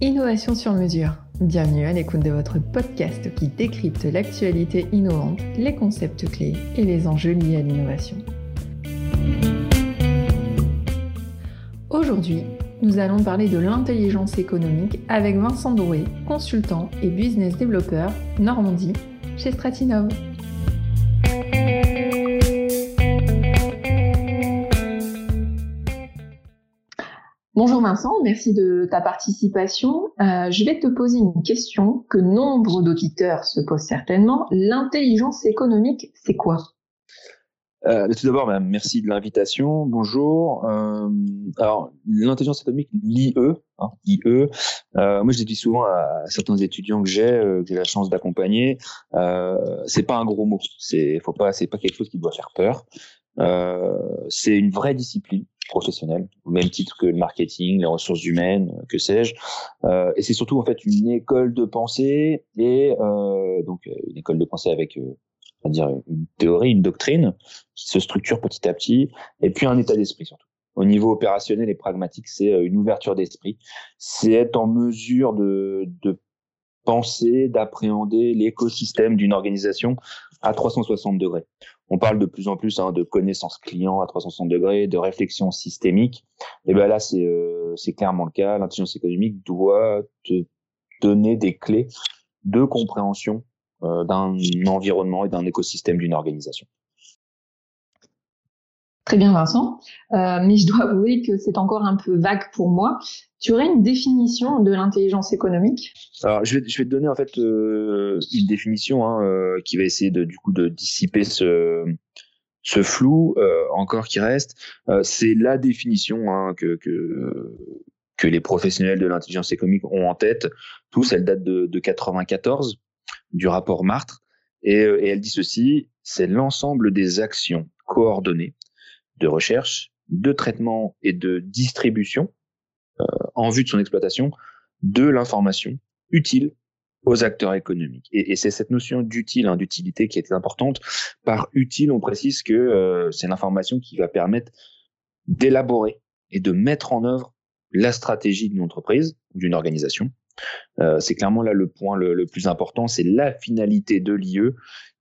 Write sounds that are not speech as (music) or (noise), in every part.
Innovation sur mesure. Bienvenue à l'écoute de votre podcast qui décrypte l'actualité innovante, les concepts clés et les enjeux liés à l'innovation. Aujourd'hui, nous allons parler de l'intelligence économique avec Vincent Drouet, consultant et business développeur Normandie chez Stratinov. Vincent, merci de ta participation. Euh, je vais te poser une question que nombre d'auditeurs se posent certainement. L'intelligence économique, c'est quoi? Euh, tout d'abord, merci de l'invitation. Bonjour. Euh, alors, l'intelligence économique, l'IE, hein, IE. Euh, moi, je dis souvent à certains étudiants que j'ai, que j'ai la chance d'accompagner, euh, c'est pas un gros mot. C'est, faut pas, c'est pas quelque chose qui doit faire peur. Euh, c'est une vraie discipline professionnelle, au même titre que le marketing, les ressources humaines, que sais-je. Euh, et c'est surtout en fait une école de pensée et euh, donc une école de pensée avec à dire une théorie, une doctrine qui se structure petit à petit, et puis un état d'esprit surtout. Au niveau opérationnel et pragmatique, c'est euh, une ouverture d'esprit. C'est être en mesure de, de penser, d'appréhender l'écosystème d'une organisation à 360 degrés. On parle de plus en plus hein, de connaissance client à 360 degrés, de réflexion systémique. Et ben là, c'est euh, clairement le cas. L'intelligence économique doit te donner des clés de compréhension euh, d'un environnement et d'un écosystème d'une organisation. Très bien Vincent, euh, mais je dois (laughs) avouer que c'est encore un peu vague pour moi. Tu aurais une définition de l'intelligence économique? Alors je vais, je vais te donner en fait euh, une définition hein, euh, qui va essayer de, du coup de dissiper ce, ce flou encore qui reste. C'est la définition hein, que, que que les professionnels de l'intelligence économique ont en tête. Tous, elle date de, de 94 du rapport Martre. Et, elle dit ceci, c'est l'ensemble des actions coordonnées de recherche, de traitement et de distribution euh, en vue de son exploitation de l'information utile aux acteurs économiques. Et, c'est cette notion d'utile, hein, d'utilité qui est importante. Par utile, on précise que euh, c'est l'information qui va permettre d'élaborer et de mettre en œuvre la stratégie d'une entreprise ou d'une organisation euh, c'est clairement là le point le, plus important, c'est la finalité de l'IE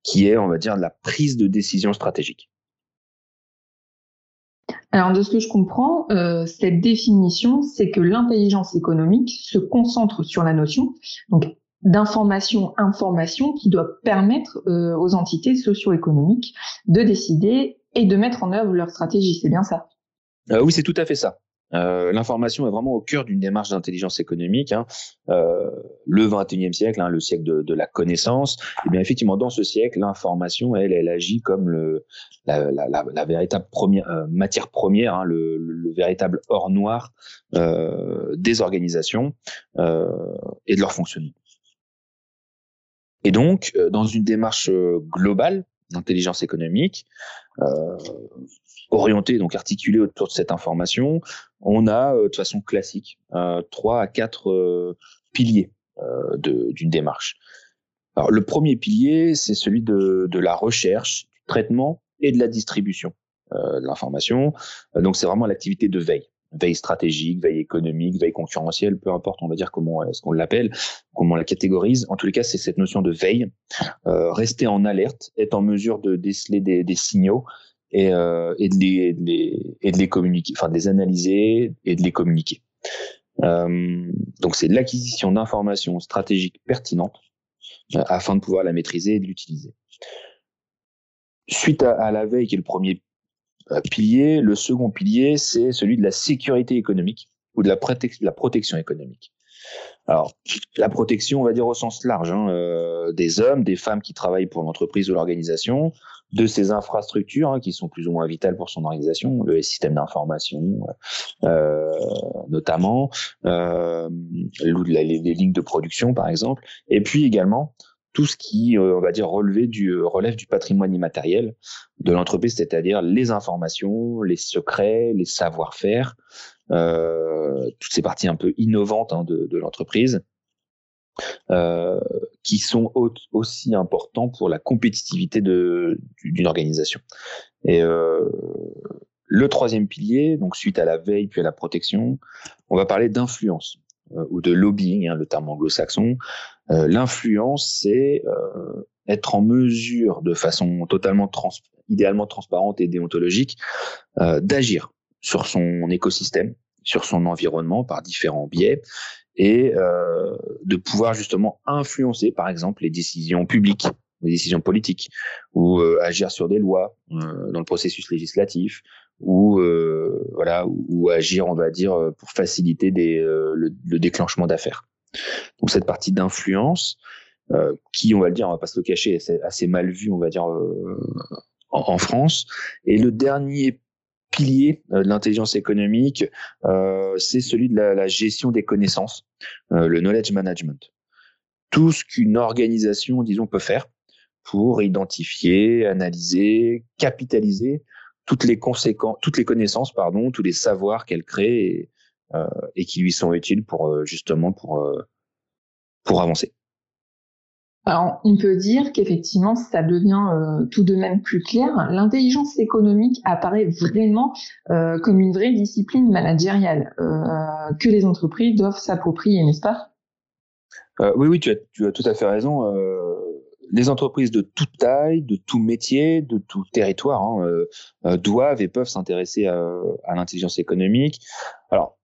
qui est, on va dire, la prise de décision stratégique. Alors, de ce que je comprends, euh, cette définition, c'est que l'intelligence économique se concentre sur la notion d'information, information qui doit permettre euh, aux entités socio-économiques de décider et de mettre en œuvre leur stratégie. C'est bien ça? Oui, c'est tout à fait ça. Euh, l'information est vraiment au cœur d'une démarche d'intelligence économique. Hein. Euh, le 21e siècle, hein, le siècle de, de, la connaissance, et bien effectivement dans ce siècle, l'information, elle, elle agit comme le, la, la, la, véritable première euh, matière première, hein, le, le, véritable or noir euh, des organisations euh, et de leur fonctionnement. Et donc, dans une démarche globale d'intelligence économique, euh, orienté, donc articulé autour de cette information, on a euh, de façon classique euh, trois à quatre piliers d'une démarche. Alors, le premier pilier, c'est celui de, de, la recherche, du traitement et de la distribution de l'information. donc, c'est vraiment l'activité de veille. Veille stratégique, veille économique, veille concurrentielle, peu importe, on va dire comment est-ce qu'on l'appelle, comment on la catégorise. En tous les cas, c'est cette notion de veille. Euh, rester en alerte, être en mesure de déceler des, des signaux et, euh, et, de les, de les, et de les communiquer, enfin de les analyser et de les communiquer. Euh, donc c'est l'acquisition d'informations stratégiques pertinentes euh, afin de pouvoir la maîtriser et de l'utiliser. Suite à, à, la veille, qui est le premier euh, pilier, le second pilier, c'est celui de la sécurité économique ou de la, protection économique. Alors, la protection, on va dire au sens large, hein, euh, des hommes, des femmes qui travaillent pour l'entreprise ou l'organisation, de ses infrastructures hein, qui sont plus ou moins vitales pour son organisation, le système d'information euh, notamment, euh, les, lignes de production par exemple, et puis également tout ce qui, euh, on va dire, relever du, relève du patrimoine immatériel de l'entreprise, c'est-à-dire les informations, les secrets, les savoir-faire, euh, toutes ces parties un peu innovantes hein, de, de l'entreprise, euh, qui sont aussi importants pour la compétitivité d'une organisation. Et euh, le troisième pilier, donc suite à la veille puis à la protection, on va parler d'influence euh, ou de lobbying, hein, le terme anglo-saxon. Euh, l'influence, c'est euh, être en mesure, de façon totalement trans idéalement transparente et déontologique, d'agir sur son écosystème, sur son environnement par différents biais et euh, de pouvoir justement influencer, par exemple, les décisions publiques, les décisions politiques, ou euh, agir sur des lois euh, dans le processus législatif, ou euh, voilà, ou, agir, on va dire, pour faciliter des, le, le, déclenchement d'affaires. Donc cette partie d'influence, qui, on va le dire, on va pas se le cacher, est assez mal vu, on va dire, en, France. Et le dernier pilier euh, de l'intelligence économique, euh, c'est celui de la, gestion des connaissances, euh, le knowledge management. Tout ce qu'une organisation, disons, peut faire pour identifier, analyser, capitaliser toutes les conséquences, toutes les connaissances, pardon, tous les savoirs qu'elle crée et, et, qui lui sont utiles pour justement pour pour avancer. Alors, on peut dire qu'effectivement, ça devient euh, tout de même plus clair. L'intelligence économique apparaît vraiment euh, comme une vraie discipline managériale euh, que les entreprises doivent s'approprier, n'est-ce pas? Oui, oui, tu as, tu as, tout à fait raison. Les entreprises de toute taille, de tout métier, de tout territoire hein, doivent et peuvent s'intéresser à, à l'intelligence économique. Alors,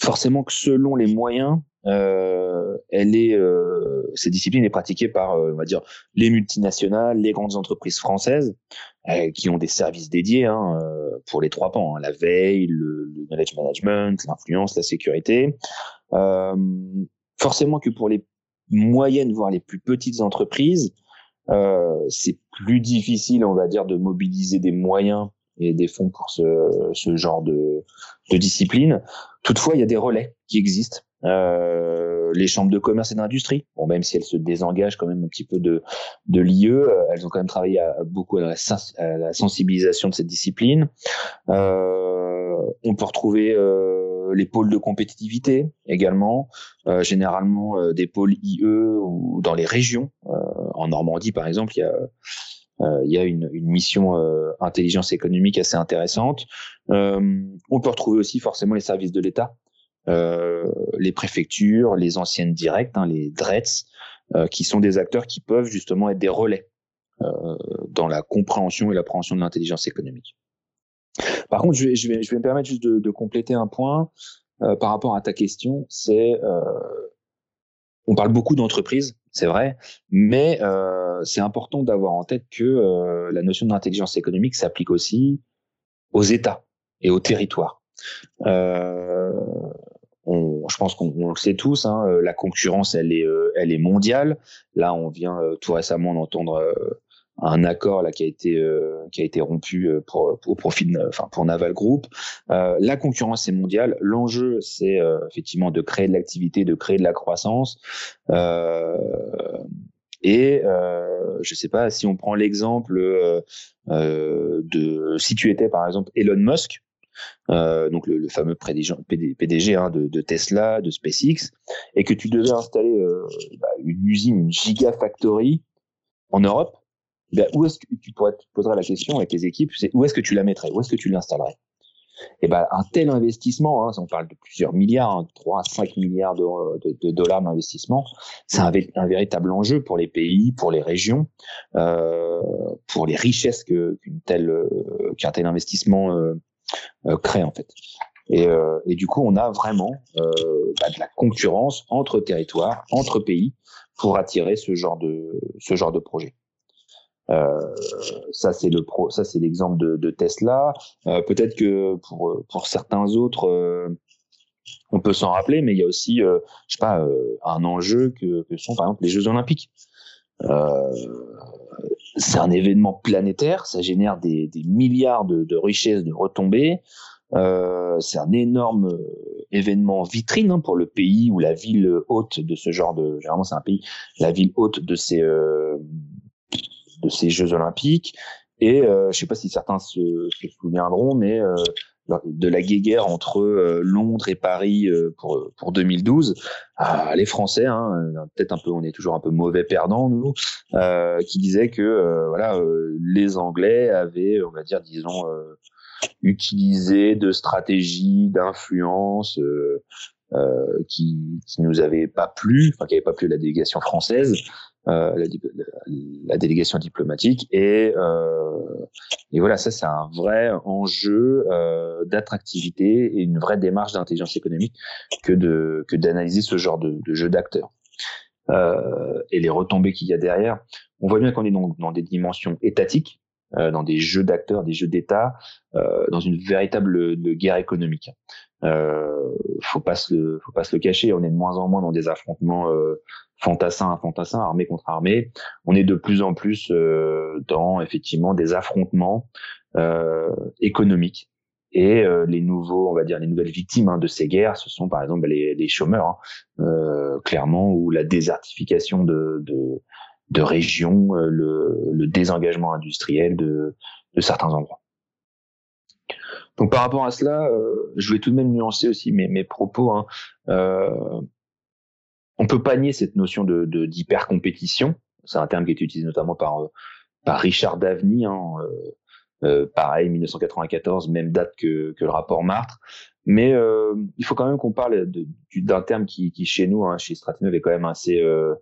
forcément que selon les moyens, euh, elle est, euh, cette discipline est pratiquée par, euh, on va dire, les multinationales, les grandes entreprises françaises, euh, qui ont des services dédiés hein, euh, pour les trois pans hein, la veille, le, le knowledge management, l'influence, la sécurité. forcément que pour les moyennes, voire les plus petites entreprises, c'est plus difficile, on va dire, de mobiliser des moyens et des fonds pour ce, ce genre de, de discipline. Toutefois, il y a des relais qui existent euh, les chambres de commerce et d'industrie, bon, même si elles se désengagent quand même un petit peu de, de l'IE, euh, elles ont quand même travaillé à, beaucoup à la, sensibilisation de cette discipline. Euh, on peut retrouver euh, les pôles de compétitivité également, euh, généralement des pôles IE ou dans les régions. en Normandie, par exemple, il y a il y a une, mission intelligence économique assez intéressante. on peut retrouver aussi forcément les services de l'État, euh, les préfectures, les anciennes directes, hein, les DRETS, euh, qui sont des acteurs qui peuvent justement être des relais euh, dans la compréhension et l'appréhension de l'intelligence économique. Par contre, je vais, je vais, je vais me permettre juste de, de compléter un point euh, par rapport à ta question. C'est, euh, on parle beaucoup d'entreprises, c'est vrai, mais euh, c'est important d'avoir en tête que la notion d'intelligence économique s'applique aussi aux États et aux territoires. Euh, on, je pense qu'on le sait tous, hein, euh, la concurrence, elle est, euh, elle est mondiale. Là, on vient euh, tout récemment d'entendre un accord là qui a été qui a été rompu pour au profit de, enfin pour Naval Group. la concurrence est mondiale. L'enjeu c'est effectivement de créer de l'activité, de créer de la croissance. et je sais pas si on prend l'exemple de si tu étais par exemple Elon Musk, euh, donc le, fameux PDG, hein, de, Tesla, de SpaceX, et que tu devais installer euh, bah, une usine, une gigafactory en Europe, ben, où est-ce que tu pourrais la question avec tes équipes, c'est où est-ce que tu la mettrais, où est-ce que tu l'installerais? Et ben un tel investissement, hein, on parle de plusieurs milliards, hein, 3 à 5 milliards de, dollars d'investissement, c'est un, véritable enjeu pour les pays, pour les régions, euh, pour les richesses telle qu'un tel investissement euh, euh, crée en fait. Et, euh, du coup, on a vraiment euh, bah, de la concurrence entre territoires, entre pays, pour attirer ce genre de projet. Euh, ça c'est le pro, ça c'est l'exemple de, de, Tesla. Euh, Peut-être que pour pour certains autres, euh, on peut s'en rappeler, mais il y a aussi, je sais pas, un enjeu que, que, sont par exemple les Jeux Olympiques. c'est un événement planétaire, ça génère des, des milliards de, de richesses, de retombées. Euh, c'est un énorme euh, événement vitrine hein, pour le pays ou la ville haute de ce genre de. Généralement, c'est un pays, la ville haute de ces euh, de ces Jeux Olympiques. Et euh, je sais pas si certains se, souviendront, mais euh, de la guéguerre entre Londres et Paris pour pour 2012, ah, les Français, hein, peut-être un peu, on est toujours un peu mauvais perdants nous, qui disaient que voilà, les Anglais avaient, on va dire, disons, utilisé de stratégies d'influence euh, qui, qui nous avait pas plu, enfin qui avait pas plu la délégation française, euh, la, la, délégation diplomatique et euh, et voilà ça c'est un vrai enjeu euh, d'attractivité et une vraie démarche d'intelligence économique que de que d'analyser ce genre de, de jeu d'acteurs. Euh, et les retombées qu'il y a derrière. On voit bien qu'on est dans, dans des dimensions étatiques. euh, dans des jeux d'acteurs, des jeux d'État, euh, dans une véritable guerre économique. Euh, faut pas se, faut pas se le cacher. On est de moins en moins dans des affrontements euh, fantassins à fantassins, armée contre armée. On est de plus en plus euh, dans effectivement des affrontements euh, économiques. Et euh, les nouveaux, on va dire, les nouvelles victimes hein, de ces guerres, ce sont par exemple les, les chômeurs, hein, clairement, ou la désertification de, de, de régions, euh, le, le, désengagement industriel de, de, certains endroits. Donc par rapport à cela, euh, je voulais tout de même nuancer aussi mes, mes propos. Hein. Euh, on peut pas nier cette notion de d'hyper compétition. C'est un terme qui est utilisé notamment par euh, par Richard Daveny. Hein, euh, pareil, 1994, même date que, que le rapport Martre. Mais il faut quand même qu'on parle d'un terme qui, qui chez nous, hein, chez Stratinov, est quand même assez euh,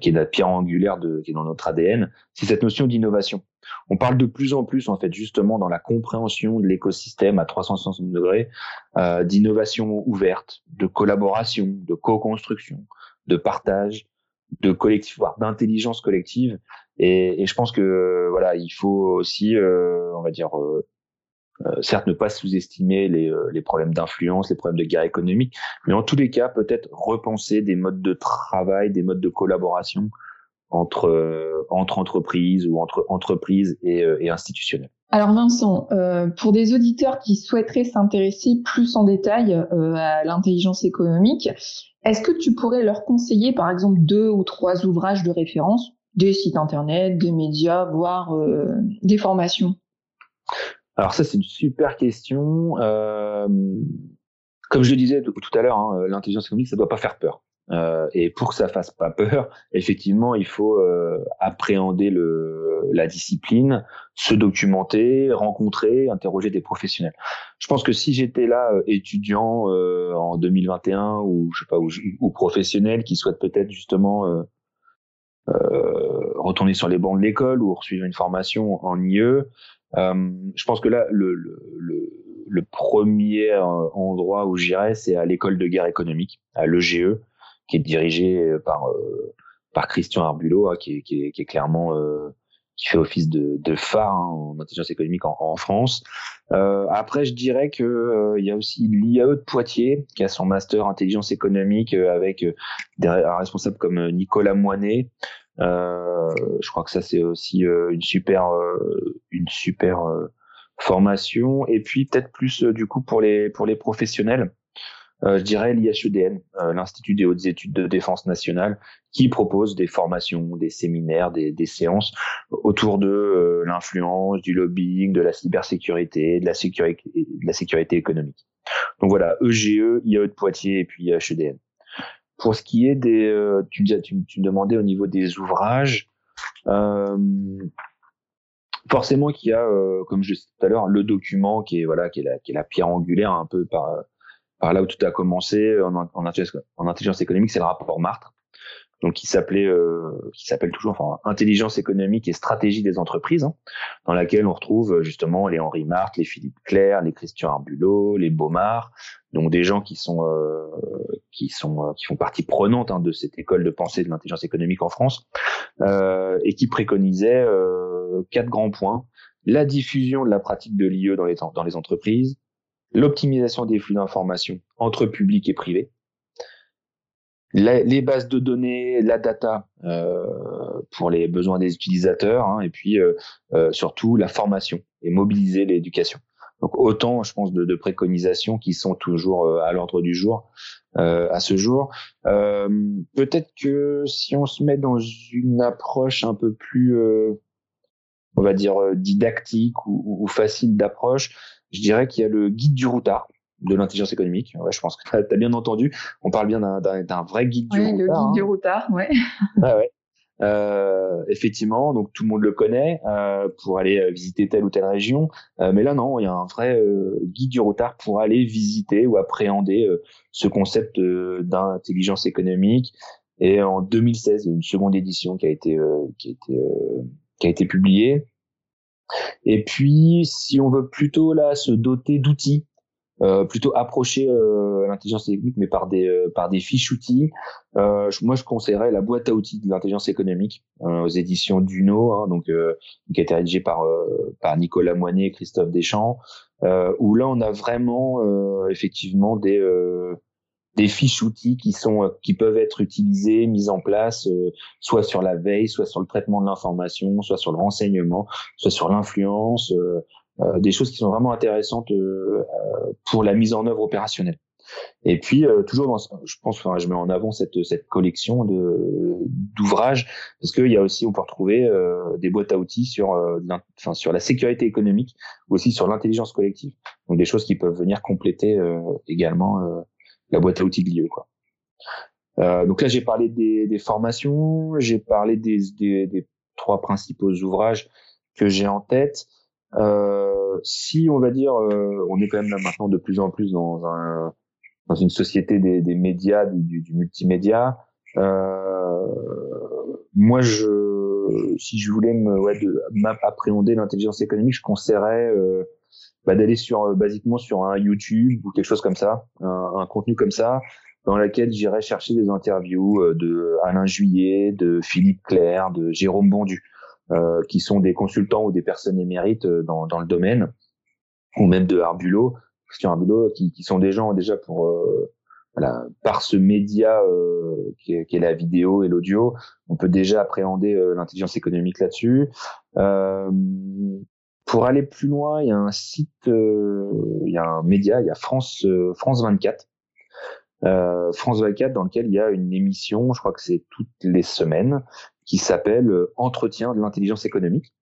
qui est la pierre angulaire de, qui est dans notre ADN, c'est cette notion d'innovation. On parle de plus en plus, en fait, justement, dans la compréhension de l'écosystème à 360 degrés, euh, d'innovation ouverte, de collaboration, de co-construction, de partage, de collectif, voire d'intelligence collective. Et, et, je pense que voilà, il faut aussi, euh, on va dire, euh, euh, certes, ne pas sous-estimer les, euh, les, problèmes d'influence, les problèmes de guerre économique, mais en tous les cas, peut-être repenser des modes de travail, des modes de collaboration entre, euh, entre entreprises ou entre entreprises et, et institutionnelles. Alors Vincent, pour des auditeurs qui souhaiteraient s'intéresser plus en détail à l'intelligence économique, est-ce que tu pourrais leur conseiller par exemple deux ou trois ouvrages de référence, des sites internet, des médias, voire des formations? Alors ça, c'est une super question. Euh, comme je le disais tout à l'heure, hein, l'intelligence économique, ça doit pas faire peur. Euh, et pour que ça fasse pas peur, effectivement, il faut euh, appréhender le, la discipline, se documenter, rencontrer, interroger des professionnels. Je pense que si j'étais là euh, étudiant euh, en 2021 ou je sais pas ou, ou professionnel qui souhaite peut-être justement euh, retourner sur les bancs de l'école ou suivre une formation en IE, euh, je pense que là, le, le, le, premier euh, endroit où j'irais, c'est à l'école de guerre économique, à l'EGE, qui est dirigée par euh, par Christian Arbulot, hein, qui, est, qui, qui, est, clairement qui fait office de, de phare hein, en intelligence économique en, en France. Euh, après, je dirais que il y a aussi l'IAE de Poitiers qui a son master intelligence économique avec des responsables comme Nicolas Moinet, euh, je crois que ça c'est aussi euh, une super euh, une super formation et puis peut-être plus du coup pour les pour les professionnels je dirais l'IHEDN, l'Institut des hautes études de défense nationale, qui propose des formations, des séminaires, des, des séances autour de l'influence, du lobbying, de la cybersécurité, de la sécurité, de la sécurité économique. Donc voilà, EGE, IAE de Poitiers et puis IHEDN. Pour ce qui est des, euh, tu, me demandais au niveau des ouvrages, euh, forcément qu'il y a, euh, comme je disais tout à l'heure, le document qui est voilà, qui est la, pierre angulaire un peu par là où tout a commencé en, en, en intelligence économique, c'est le rapport Martre donc qui s'appelait, euh, qui s'appelle toujours, enfin, intelligence économique et stratégie des entreprises, hein, dans laquelle on retrouve euh, justement les Henri Marthe, les Philippe Claire, les Christian Arbulot, les Baumard, donc des gens qui sont euh, qui sont qui font partie prenante hein, de cette école de pensée de l'intelligence économique en France et qui préconisaient quatre grands points. La diffusion de la pratique de l'IE dans les dans les entreprises, l'optimisation des flux d'informations entre public et privé, les bases de données, la data euh, pour les besoins des utilisateurs, hein, et puis euh, euh, surtout la formation et mobiliser l'éducation. Donc autant, je pense, de, de préconisations qui sont toujours euh, à l'ordre du jour euh, à ce jour. Peut-être que si on se met dans une approche un peu plus on va dire, didactique ou, facile d'approche, je dirais qu'il y a le guide du routard de l'intelligence économique. Ouais, je pense que tu as, bien entendu. On parle bien d'un vrai guide du routard. Oui, le guide du routard, ouais. (laughs) Ah ouais. Euh, effectivement, donc tout le monde le connaît euh, pour aller euh, visiter telle ou telle région. Euh, mais là, non, il y a un vrai euh, guide du retard pour aller visiter ou appréhender ce concept d'intelligence économique. Et en 2016, il y a une seconde édition qui a été qui a été qui a été publiée. Et puis, si on veut plutôt là se doter d'outils euh, plutôt approcher euh, l'intelligence économique, mais par des euh, par des fiches outils. Euh, moi, je conseillerais la boîte à outils de l'intelligence économique aux éditions Duno, hein, donc qui a été rédigée par par Nicolas Moinet et Christophe Deschamps, où là, on a vraiment effectivement des des fiches outils qui sont qui peuvent être utilisées, mises en place, soit sur la veille, soit sur le traitement de l'information, soit sur le renseignement, soit sur l'influence. Euh, des choses qui sont vraiment intéressantes euh, euh, pour la mise en œuvre opérationnelle. Et puis toujours, dans, je pense, enfin, je mets en avant cette collection de d'ouvrages parce qu'il y a aussi, on peut retrouver des boîtes à outils sur, enfin, sur la sécurité économique aussi sur l'intelligence collective. Donc des choses qui peuvent venir compléter également la boîte à outils de l'IE. Euh, donc là, j'ai parlé des, formations, j'ai parlé des, trois principaux ouvrages que j'ai en tête. Euh, si on va dire, euh, on est quand même là maintenant de plus en plus dans un dans une société des, des médias, du, du multimédia. Euh, moi, je, si je voulais me, ouais, de, appréhender l'intelligence économique, je conseillerais euh, bah, d'aller sur, euh, basiquement sur un YouTube ou quelque chose comme ça, un, contenu comme ça, dans lequel j'irais chercher des interviews de Alain Juillet, de Philippe Claire, de Jérôme Bondu. Euh, qui sont des consultants ou des personnes émérites euh, dans, dans le domaine, ou même de Arbulo, Christian Arbulo, qui, qui sont des gens déjà pour euh, voilà, par ce média euh, qui, est, qui, est, la vidéo et l'audio, on peut déjà appréhender l'intelligence économique là-dessus. Euh, pour aller plus loin, il y a un site, il y a un média, il y a France France 24. France 24 dans lequel il y a une émission, je crois que c'est toutes les semaines, qui s'appelle euh, Entretien de l'intelligence économique.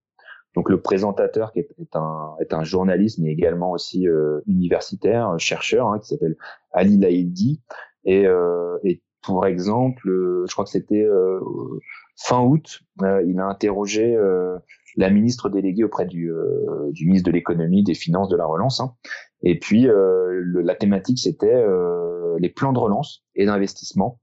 Donc le présentateur qui est, un, est un journaliste mais également aussi euh, universitaire, chercheur, hein, qui s'appelle Ali Laïdi. Et, euh, et pour exemple, euh, je crois que c'était fin août, il a interrogé la ministre déléguée auprès du, du ministre de l'économie, des finances, de la relance. Hein. Et puis le, la thématique c'était les plans de relance et d'investissement euh,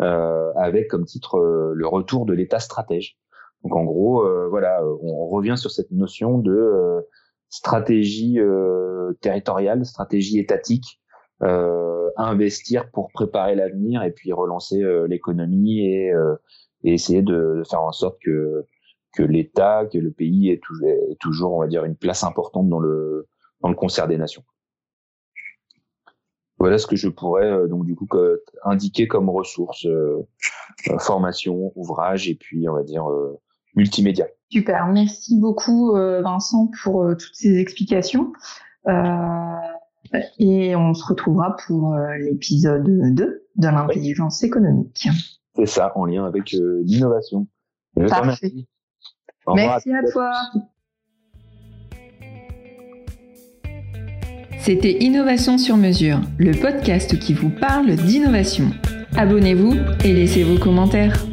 avec comme titre euh, le retour de l'État stratège. Donc en gros, euh, voilà, on revient sur cette notion de stratégie territoriale, stratégie étatique, investir pour préparer l'avenir et puis relancer l'économie et, et, essayer de, de, faire en sorte que que l'État, que le pays ait toujours, on va dire, une place importante dans le dans le concert des nations. Voilà ce que je pourrais euh, donc du coup indiquer comme ressources, euh, euh, formation, ouvrage et puis on va dire multimédia. Super, merci beaucoup Vincent pour toutes ces explications. et on se retrouvera pour l'épisode 2 de l'intelligence économique. C'est ça, en lien avec l'innovation. Parfait. Merci à toi. C'était Innovation sur mesure, le podcast qui vous parle d'innovation. Abonnez-vous et laissez vos commentaires.